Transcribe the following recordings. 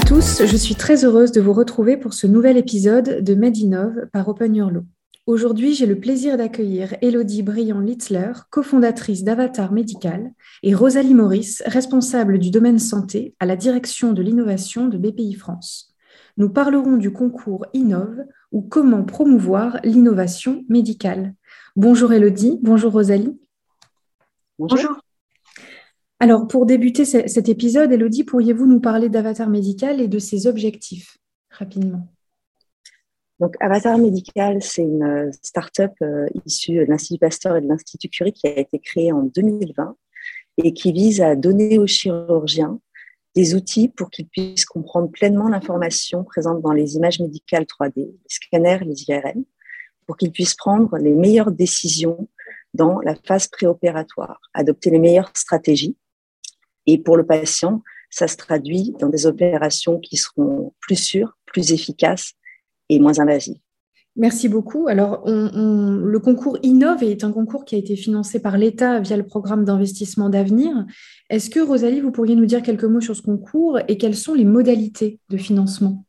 à tous, je suis très heureuse de vous retrouver pour ce nouvel épisode de Medinov par Open Your Law. Aujourd'hui, j'ai le plaisir d'accueillir Elodie Briand-Litzler, cofondatrice d'Avatar Médical, et Rosalie Maurice, responsable du domaine santé à la direction de l'innovation de BPI France. Nous parlerons du concours Innove ou comment promouvoir l'innovation médicale. Bonjour Elodie, bonjour Rosalie. Bonjour. Alors, pour débuter cet épisode, Elodie, pourriez-vous nous parler d'Avatar Médical et de ses objectifs rapidement? Donc, Avatar Médical, c'est une euh, start-up euh, issue de l'Institut Pasteur et de l'Institut Curie qui a été créée en 2020 et qui vise à donner aux chirurgiens des outils pour qu'ils puissent comprendre pleinement l'information présente dans les images médicales 3D, les scanners, les IRM, pour qu'ils puissent prendre les meilleures décisions dans la phase préopératoire, adopter les meilleures stratégies et pour le patient, ça se traduit dans des opérations qui seront plus sûres, plus efficaces et moins invasives. Merci beaucoup. Alors, le concours Innove est un concours qui a été financé par l'État via le programme d'investissement d'avenir. Est-ce que, Rosalie, vous pourriez nous dire quelques mots sur ce concours et quelles sont les modalités de financement?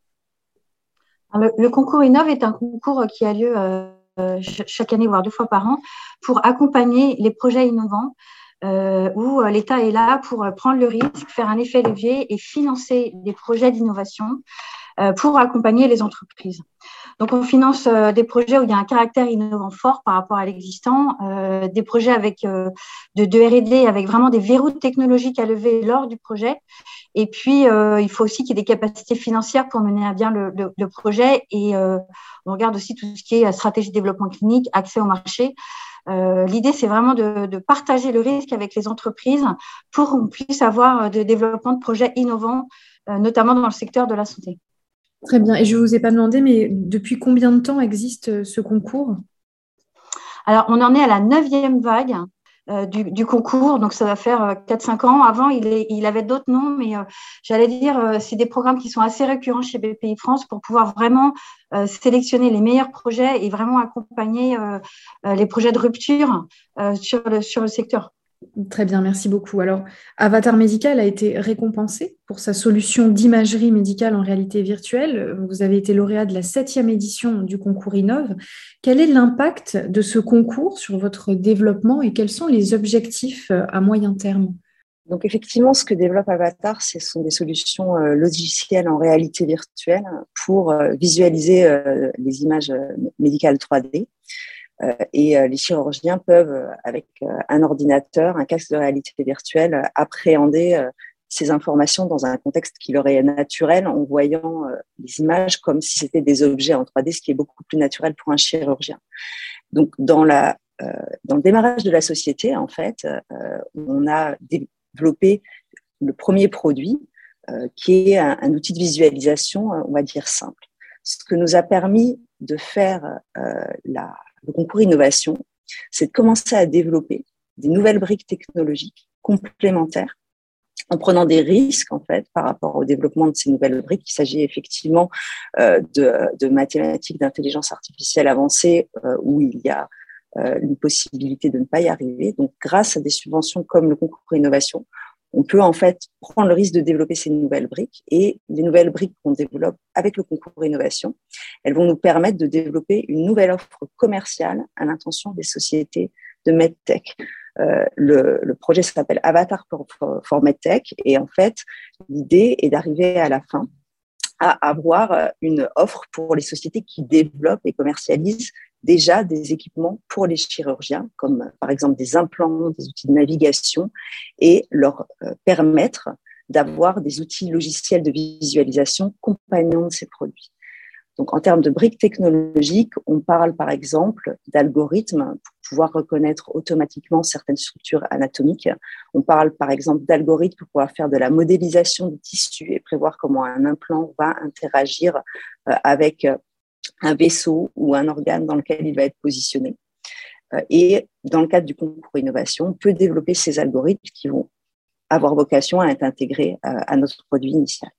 Le, concours Innove est un concours qui a lieu euh, chaque année, voire deux fois par an, pour accompagner les projets innovants euh, où euh, l'État est là pour euh, prendre le risque, faire un effet levier et financer des projets d'innovation pour accompagner les entreprises. Donc, on finance des projets où il y a un caractère innovant fort par rapport à l'existant, des projets avec de, de R&D avec vraiment des verrous technologiques à lever lors du projet. Et puis, il faut aussi qu'il y ait des capacités financières pour mener à bien le, le projet. Et on regarde aussi tout ce qui est stratégie de développement clinique, accès au marché. Euh, l'idée, c'est vraiment de, partager le risque avec les entreprises pour qu'on puisse avoir de développement de projets innovants, euh, notamment dans le secteur de la santé. Très bien. Et je ne vous ai pas demandé, mais depuis combien de temps existe euh, ce concours? Alors, on en est à la neuvième vague. Euh, du, concours. Donc, ça va faire 4-5 euh, ans. Avant, il, avait d'autres noms, mais euh, j'allais dire, c'est des programmes qui sont assez récurrents chez BPI France pour pouvoir vraiment sélectionner les meilleurs projets et vraiment accompagner les projets de rupture sur le secteur. Très bien, merci beaucoup. Alors, Avatar Médical a été récompensé pour sa solution d'imagerie médicale en réalité virtuelle. Vous avez été lauréat de la septième édition du concours Innove. Quel est l'impact de ce concours sur votre développement et quels sont les objectifs euh, à moyen terme? Donc effectivement, ce que développe Avatar, ce sont des solutions euh, logicielles en réalité virtuelle pour euh, visualiser les images médicales 3D. Euh, et euh, les chirurgiens peuvent, euh, avec un ordinateur, un casque de réalité virtuelle, appréhender ces informations dans un contexte qui leur est naturel en voyant les images comme si c'était des objets en 3D, ce qui est beaucoup plus naturel pour un chirurgien. Donc, dans, la, dans le démarrage de la société, en fait, on a développé le premier produit qui est un, un, outil de visualisation, on va dire simple. Ce que nous a permis de faire la, le concours innovation, c'est de commencer à développer des nouvelles briques technologiques complémentaires en prenant des risques en fait par rapport au développement de ces nouvelles briques. Il s'agit effectivement euh, de, mathématiques d'intelligence artificielle avancée euh, où il y a euh, une possibilité de ne pas y arriver. Donc, grâce à des subventions comme le concours innovation, on peut en fait prendre le risque de développer ces nouvelles briques et les nouvelles briques qu'on développe avec le concours innovation, elles vont nous permettre de développer une nouvelle offre commerciale à l'intention des sociétés de MedTech. Euh, le, le, projet s'appelle Avatar for, for, MedTech et en fait, l'idée est d'arriver à la fin à avoir une offre pour les sociétés qui développent et commercialisent déjà des équipements pour les chirurgiens, comme par exemple des implants, des outils de navigation, et leur euh, permettre d'avoir des outils logiciels de visualisation compagnons de ces produits. Donc, en termes de briques technologiques, on parle par exemple d'algorithmes pour pouvoir reconnaître automatiquement certaines structures anatomiques. On parle par exemple d'algorithmes pour pouvoir faire de la modélisation des tissus et prévoir comment un implant va interagir euh, avec un vaisseau ou un organe dans lequel il va être positionné. Euh, et dans le cadre du concours innovation, on peut développer ces algorithmes qui vont avoir vocation à être intégrés euh, à notre produit initial.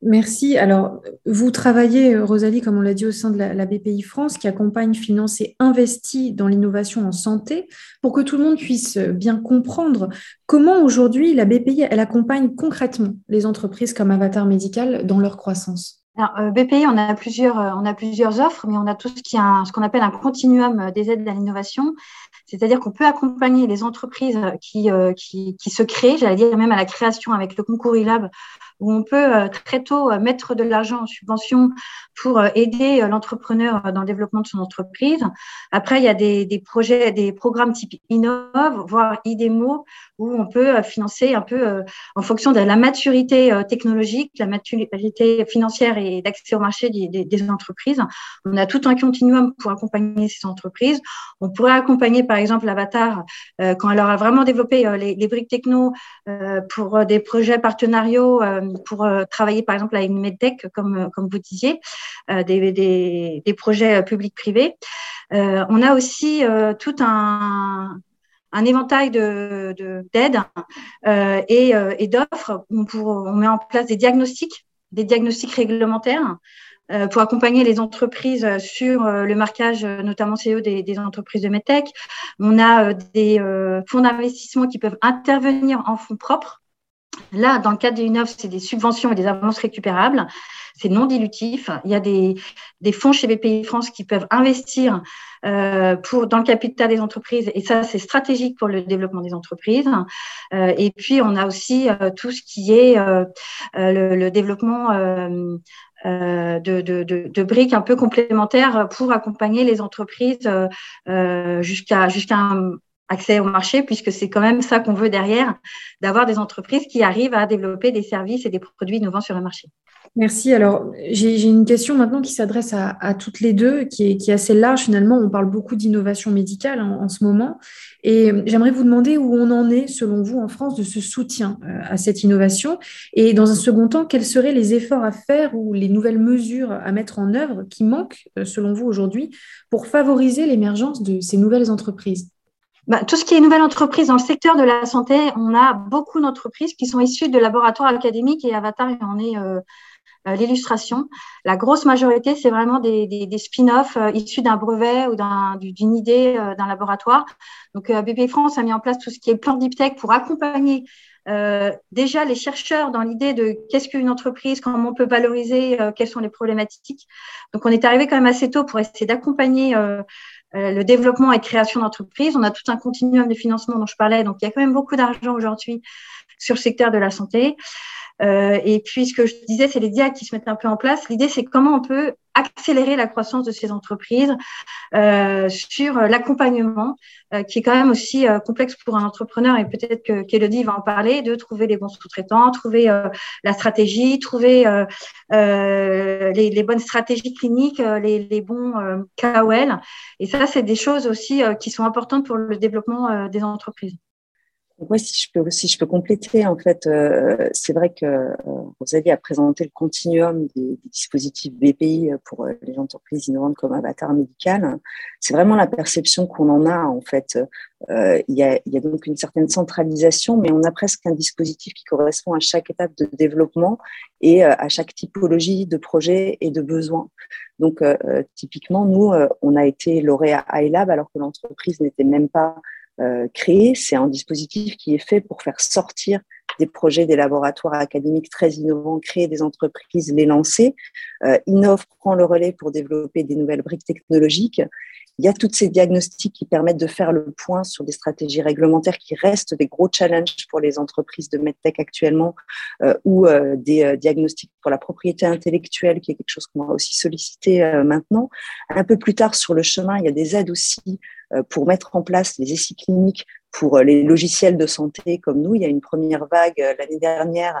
Merci. Alors, vous travaillez, Rosalie, comme on l'a dit, au sein de la, BPI France, qui accompagne, finance et investit dans l'innovation en santé, pour que tout le monde puisse bien comprendre comment aujourd'hui la BPI, elle accompagne concrètement les entreprises comme Avatar Médical dans leur croissance? Alors, BPI, on a, plusieurs, offres, mais on a tout ce qui qu'on appelle un continuum des aides à l'innovation. C'est-à-dire qu'on peut accompagner les entreprises euh, qui se créent, j'allais dire même à la création avec le concours ILAB, où on peut euh, très tôt euh, mettre de l'argent en subvention pour aider l'entrepreneur dans le développement de son entreprise. Après, il y a des, des projets, des programmes type Innove, voire IDEMO, où on peut financer un peu en fonction de la maturité technologique, la maturité financière et d'accès au marché des, des, des entreprises. On a tout un continuum pour accompagner ces entreprises. On pourrait accompagner, par exemple, l'Avatar, euh, quand elle aura vraiment développé euh, les, briques techno euh, pour des projets partenariaux, pour travailler, par exemple, avec une medtech, comme, comme vous disiez, des, des, projets publics-privés. on a aussi tout un, un éventail d'aides de, et, et d'offres. On, met en place des diagnostics, des diagnostics réglementaires euh, pour accompagner les entreprises sur euh, le marquage, euh, notamment CEO des, des entreprises de MedTech. On a des fonds d'investissement qui peuvent intervenir en fonds propres. Là, dans le cadre des offre, c'est des subventions et des avances récupérables. C'est non dilutif. Il y a des, des, fonds chez BPI France qui peuvent investir euh, pour, dans le capital des entreprises et ça, c'est stratégique pour le développement des entreprises. Euh, et puis, on a aussi euh, tout ce qui est le, le, développement euh, de, de, de, briques un peu complémentaires pour accompagner les entreprises euh, euh, jusqu'à jusqu'à un accès au marché, puisque c'est quand même ça qu'on veut derrière, d'avoir des entreprises qui arrivent à développer des services et des produits innovants sur le marché. Merci. Alors, j'ai une question maintenant qui s'adresse à, toutes les deux, qui est, qui est, assez large finalement. On parle beaucoup d'innovation médicale en, ce moment. Et j'aimerais vous demander où on en est, selon vous, en France, de ce soutien euh, à cette innovation. Et dans un second temps, quels seraient les efforts à faire ou les nouvelles mesures à mettre en œuvre qui manquent, euh, selon vous, aujourd'hui, pour favoriser l'émergence de ces nouvelles entreprises? Bah, tout ce qui est nouvelle entreprise dans le secteur de la santé, on a beaucoup d'entreprises qui sont issues de laboratoires académiques et Avatar en est euh, euh, l'illustration. La grosse majorité, c'est vraiment des, des, des spin-offs euh, issus d'un brevet ou d'une idée euh, d'un laboratoire. Donc, BP France a mis en place tout ce qui est plan Deep Tech pour accompagner déjà les chercheurs dans l'idée de qu'est-ce qu'une entreprise, comment on peut valoriser, quelles sont les problématiques. Donc, on est arrivé quand même assez tôt pour essayer d'accompagner euh, le développement et création d'entreprises. On a tout un continuum de financement dont je parlais, donc il y a quand même beaucoup d'argent aujourd'hui sur le secteur de la santé. Euh, et puis, ce que je disais, c'est les diacs qui se mettent un peu en place. L'idée, c'est comment on peut accélérer la croissance de ces entreprises euh, sur l'accompagnement, euh, qui est quand même aussi euh, complexe pour un entrepreneur, et peut-être que qu'Elodie va en parler, de trouver les bons sous-traitants, trouver euh, la stratégie, trouver les, les, bonnes stratégies cliniques, les, les bons KOL. Et ça, c'est des choses aussi qui sont importantes pour le développement des entreprises. Oui, si je peux, si je peux compléter, en fait, euh, c'est vrai que euh, Rosalie a présenté le continuum des, dispositifs BPI pour euh, les entreprises innovantes comme Avatar Médical. C'est vraiment la perception qu'on en a, en fait. Euh, il, y a, y a donc une certaine centralisation, mais on a presque un dispositif qui correspond à chaque étape de développement et à chaque typologie de projet et de besoin. Donc, typiquement, nous, on a été lauréat iLab alors que l'entreprise n'était même pas euh, créé. C'est un dispositif qui est fait pour faire sortir des projets des laboratoires académiques très innovants, créer des entreprises, les lancer. Euh, prend le relais pour développer des nouvelles briques technologiques. Il y a toutes ces diagnostics qui permettent de faire le point sur des stratégies réglementaires qui restent des gros challenges pour les entreprises de MedTech actuellement, euh, ou euh, des euh, diagnostics pour la propriété intellectuelle, qui est quelque chose qu'on va aussi solliciter maintenant. Un peu plus tard sur le chemin, il y a des aides aussi pour mettre en place les essais cliniques pour les logiciels de santé comme nous. Il y a une première vague l'année dernière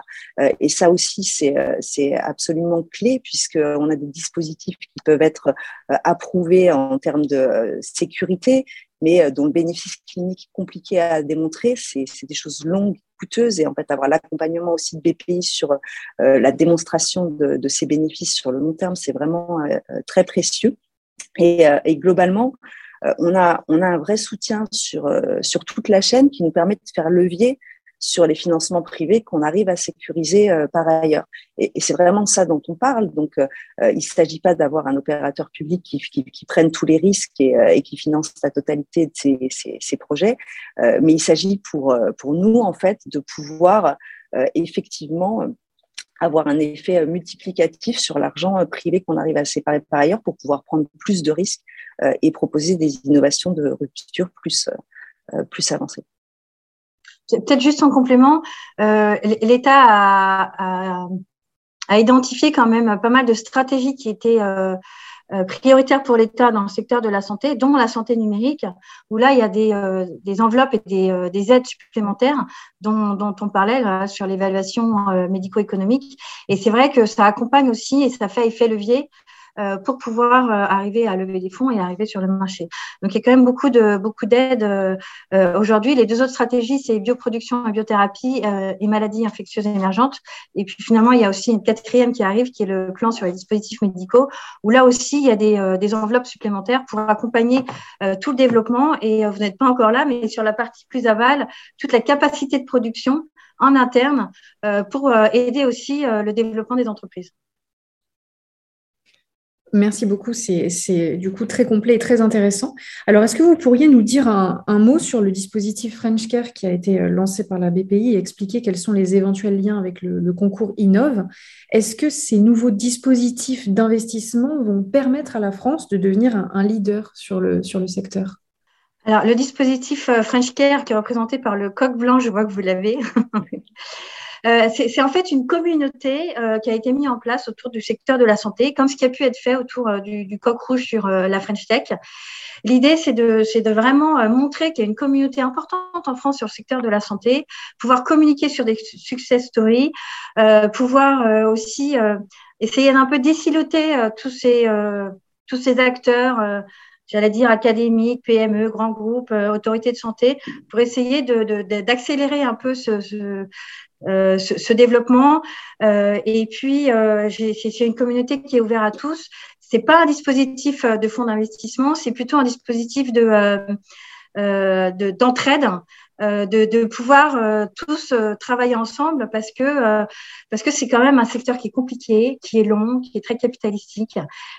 et ça aussi, c'est absolument clé puisqu'on a des dispositifs qui peuvent être approuvés en termes de sécurité, mais dont le bénéfice clinique est compliqué à démontrer. C'est des choses longues, coûteuses et en fait avoir l'accompagnement aussi de BPI sur la démonstration de, ces bénéfices sur le long terme, c'est vraiment très précieux. Et, globalement, euh, on, a, on a un vrai soutien sur, euh, sur toute la chaîne qui nous permet de faire levier sur les financements privés qu'on arrive à sécuriser par ailleurs. Et, c'est vraiment ça dont on parle. Donc, il ne s'agit pas d'avoir un opérateur public qui, qui, prenne tous les risques et, qui finance la totalité de ces projets, mais il s'agit pour, pour nous, en fait, de pouvoir effectivement avoir un effet euh, multiplicatif sur l'argent euh, privé qu'on arrive à séparer par ailleurs pour pouvoir prendre plus de risques euh, et proposer des innovations de rupture plus, plus avancées. Peut-être juste en complément, l'État a, a, identifié quand même pas mal de stratégies qui étaient euh, prioritaire pour l'État dans le secteur de la santé, dont la santé numérique, où là, il y a des, euh, des enveloppes et des, euh, des, aides supplémentaires dont, dont on parlait là, sur l'évaluation médico-économique. Et c'est vrai que ça accompagne aussi et ça fait effet levier pour pouvoir euh, arriver à lever des fonds et arriver sur le marché. Donc, il y a quand même beaucoup de beaucoup d'aides euh, aujourd'hui. Les deux autres stratégies, c'est bioproduction et biothérapie et maladies infectieuses émergentes. Et puis finalement, il y a aussi une quatrième qui arrive, qui est le plan sur les dispositifs médicaux, où là aussi, il y a des, des enveloppes supplémentaires pour accompagner tout le développement. Et vous n'êtes pas encore là, mais sur la partie plus aval, toute la capacité de production en interne pour aider aussi le développement des entreprises. Merci beaucoup, c'est du coup très complet et très intéressant. Alors, est-ce que vous pourriez nous dire un, mot sur le dispositif French Care qui a été euh, lancé par la BPI et expliquer quels sont les éventuels liens avec le, concours Innove? Est-ce que ces nouveaux dispositifs d'investissement vont permettre à la France de devenir un, leader sur le, sur le secteur? Alors, le dispositif euh, French Care qui est représenté par le coq blanc, je vois que vous l'avez. Euh, c'est en fait une communauté euh, qui a été mise en place autour du secteur de la santé, comme ce qui a pu être fait autour euh, du, coq rouge sur la French Tech. L'idée, c'est de, de, vraiment montrer qu'il y a une communauté importante en France sur le secteur de la santé, pouvoir communiquer sur des success stories, pouvoir aussi essayer d'un peu déciloter tous ces tous ces acteurs j'allais dire académiques, PME, grands groupes, autorités de santé, pour essayer d'accélérer de, un peu ce, ce, euh, ce, développement. Euh, et puis, euh, c'est une communauté qui est ouverte à tous. C'est pas un dispositif de fonds d'investissement, c'est plutôt un dispositif de d'entraide. De, de, pouvoir tous travailler ensemble parce que parce que c'est quand même un secteur qui est compliqué, qui est long, qui est très capitalistique.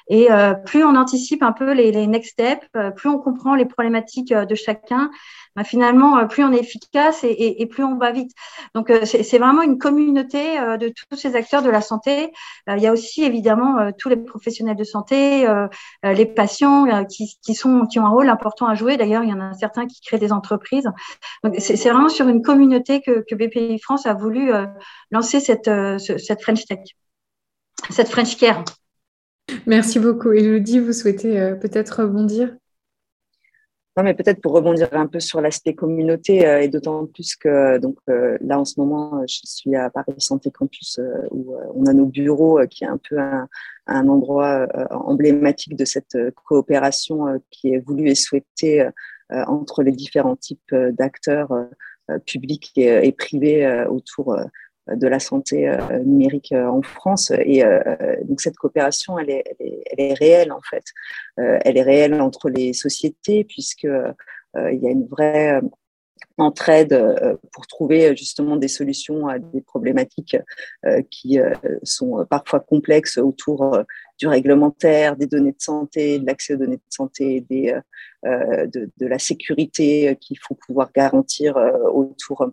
Et plus on anticipe un peu les, les next steps, plus on comprend les problématiques de chacun, bah, finalement, euh, plus on est efficace et, plus on va vite. Donc, euh, c'est vraiment une communauté euh, de tous ces acteurs de la santé. Il y a aussi évidemment tous les professionnels de santé, les patients qui, sont, qui ont un rôle important à jouer. D'ailleurs, il y en a certains qui créent des entreprises. C'est vraiment sur une communauté que, que, BPI France a voulu lancer cette, cette French Tech, cette French Care. Merci beaucoup. Elodie, vous souhaitez peut-être rebondir? Non, mais peut-être pour rebondir un peu sur l'aspect communauté, euh, et d'autant plus que donc euh, là en ce moment, je suis à Paris Santé Campus euh, où on a nos bureaux, qui est un peu un, un endroit emblématique de cette coopération qui est voulue et souhaitée entre les différents types d'acteurs publics et, privés autour de la santé euh, numérique euh, en France. Et euh, donc cette coopération, elle est, elle est, réelle en fait. elle est réelle entre les sociétés puisque il y a une vraie entraide pour trouver justement des solutions à des problématiques qui sont parfois complexes autour du réglementaire, des données de santé, de l'accès aux données de santé, des, de, de, la sécurité qu'il faut pouvoir garantir autour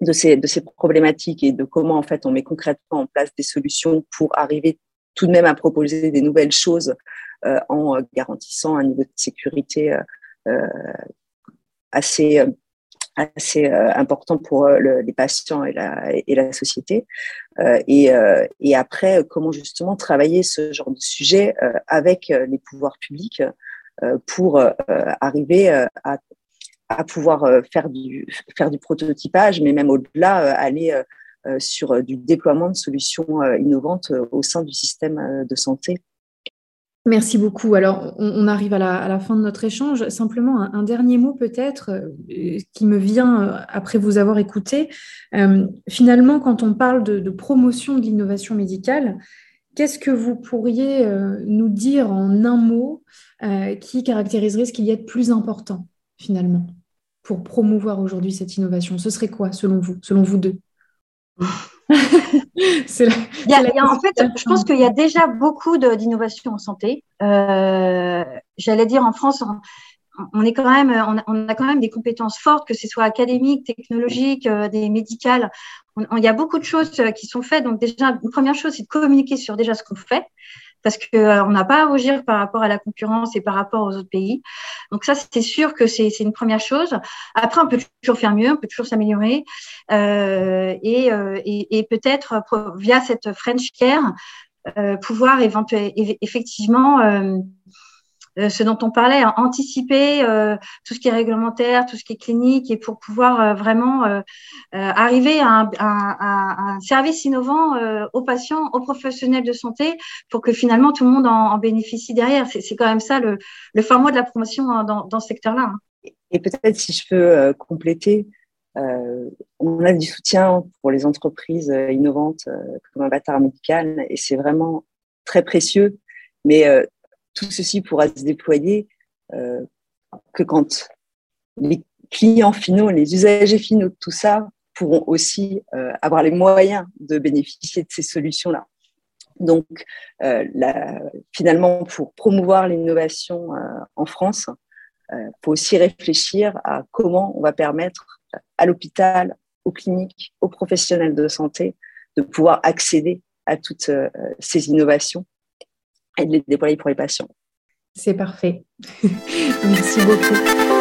de ces, de ces problématiques et de comment en fait on met concrètement en place des solutions pour arriver tout de même à proposer des nouvelles choses euh, en garantissant un niveau de sécurité euh, euh assez euh, assez euh, important pour les patients et la, et la société. et, et après, comment justement travailler ce genre de sujet avec les pouvoirs publics pour arriver à à pouvoir euh, faire du, faire du prototypage, mais même au-delà, euh, aller euh, sur du déploiement de solutions innovantes au sein du système de santé. Merci beaucoup. Alors, on, arrive à la, fin de notre échange. Simplement, un, dernier mot peut-être qui me vient après vous avoir écouté. finalement, quand on parle de, de promotion de l'innovation médicale, qu'est-ce que vous pourriez nous dire en un mot qui caractériserait ce qu'il y a de plus important finalement pour promouvoir aujourd'hui cette innovation? Ce serait quoi, selon vous, selon vous deux? c'est en fait, je pense qu'il y a déjà beaucoup d'innovation en santé. Euh, j'allais dire en France, on, est quand même, on a, quand même des compétences fortes, que ce soit académiques, technologiques, euh, des médicales. il y a beaucoup de choses qui sont faites. Donc déjà, une première chose, c'est de communiquer sur déjà ce qu'on fait parce qu'on euh, n'a pas à rougir par rapport à la concurrence et par rapport aux autres pays. Donc ça, c'est sûr que c'est une première chose. Après, on peut toujours faire mieux, on peut toujours s'améliorer. Euh, et, euh, et, et peut-être via cette French Care, pouvoir effectivement euh, ce dont on parlait, hein, anticiper euh, tout ce qui est réglementaire, tout ce qui est clinique, et pour pouvoir euh, vraiment arriver à un, service innovant aux patients, aux professionnels de santé, pour que finalement tout le monde en, bénéficie derrière. C'est quand même ça le, le format de la promotion hein, dans, ce secteur-là. Hein. Et peut-être si je peux compléter, euh, on a du soutien pour les entreprises innovantes euh, comme Avatar Médical et c'est vraiment très précieux. Mais euh, tout ceci pourra se déployer euh, que quand les clients finaux, les usagers finaux de tout ça pourront aussi euh, avoir les moyens de bénéficier de ces solutions-là. Donc, euh, finalement, pour promouvoir l'innovation en France, il faut aussi réfléchir à comment on va permettre à l'hôpital, aux cliniques, aux professionnels de santé de pouvoir accéder à toutes ces innovations et de les déployer pour les patients. C'est parfait. Merci beaucoup.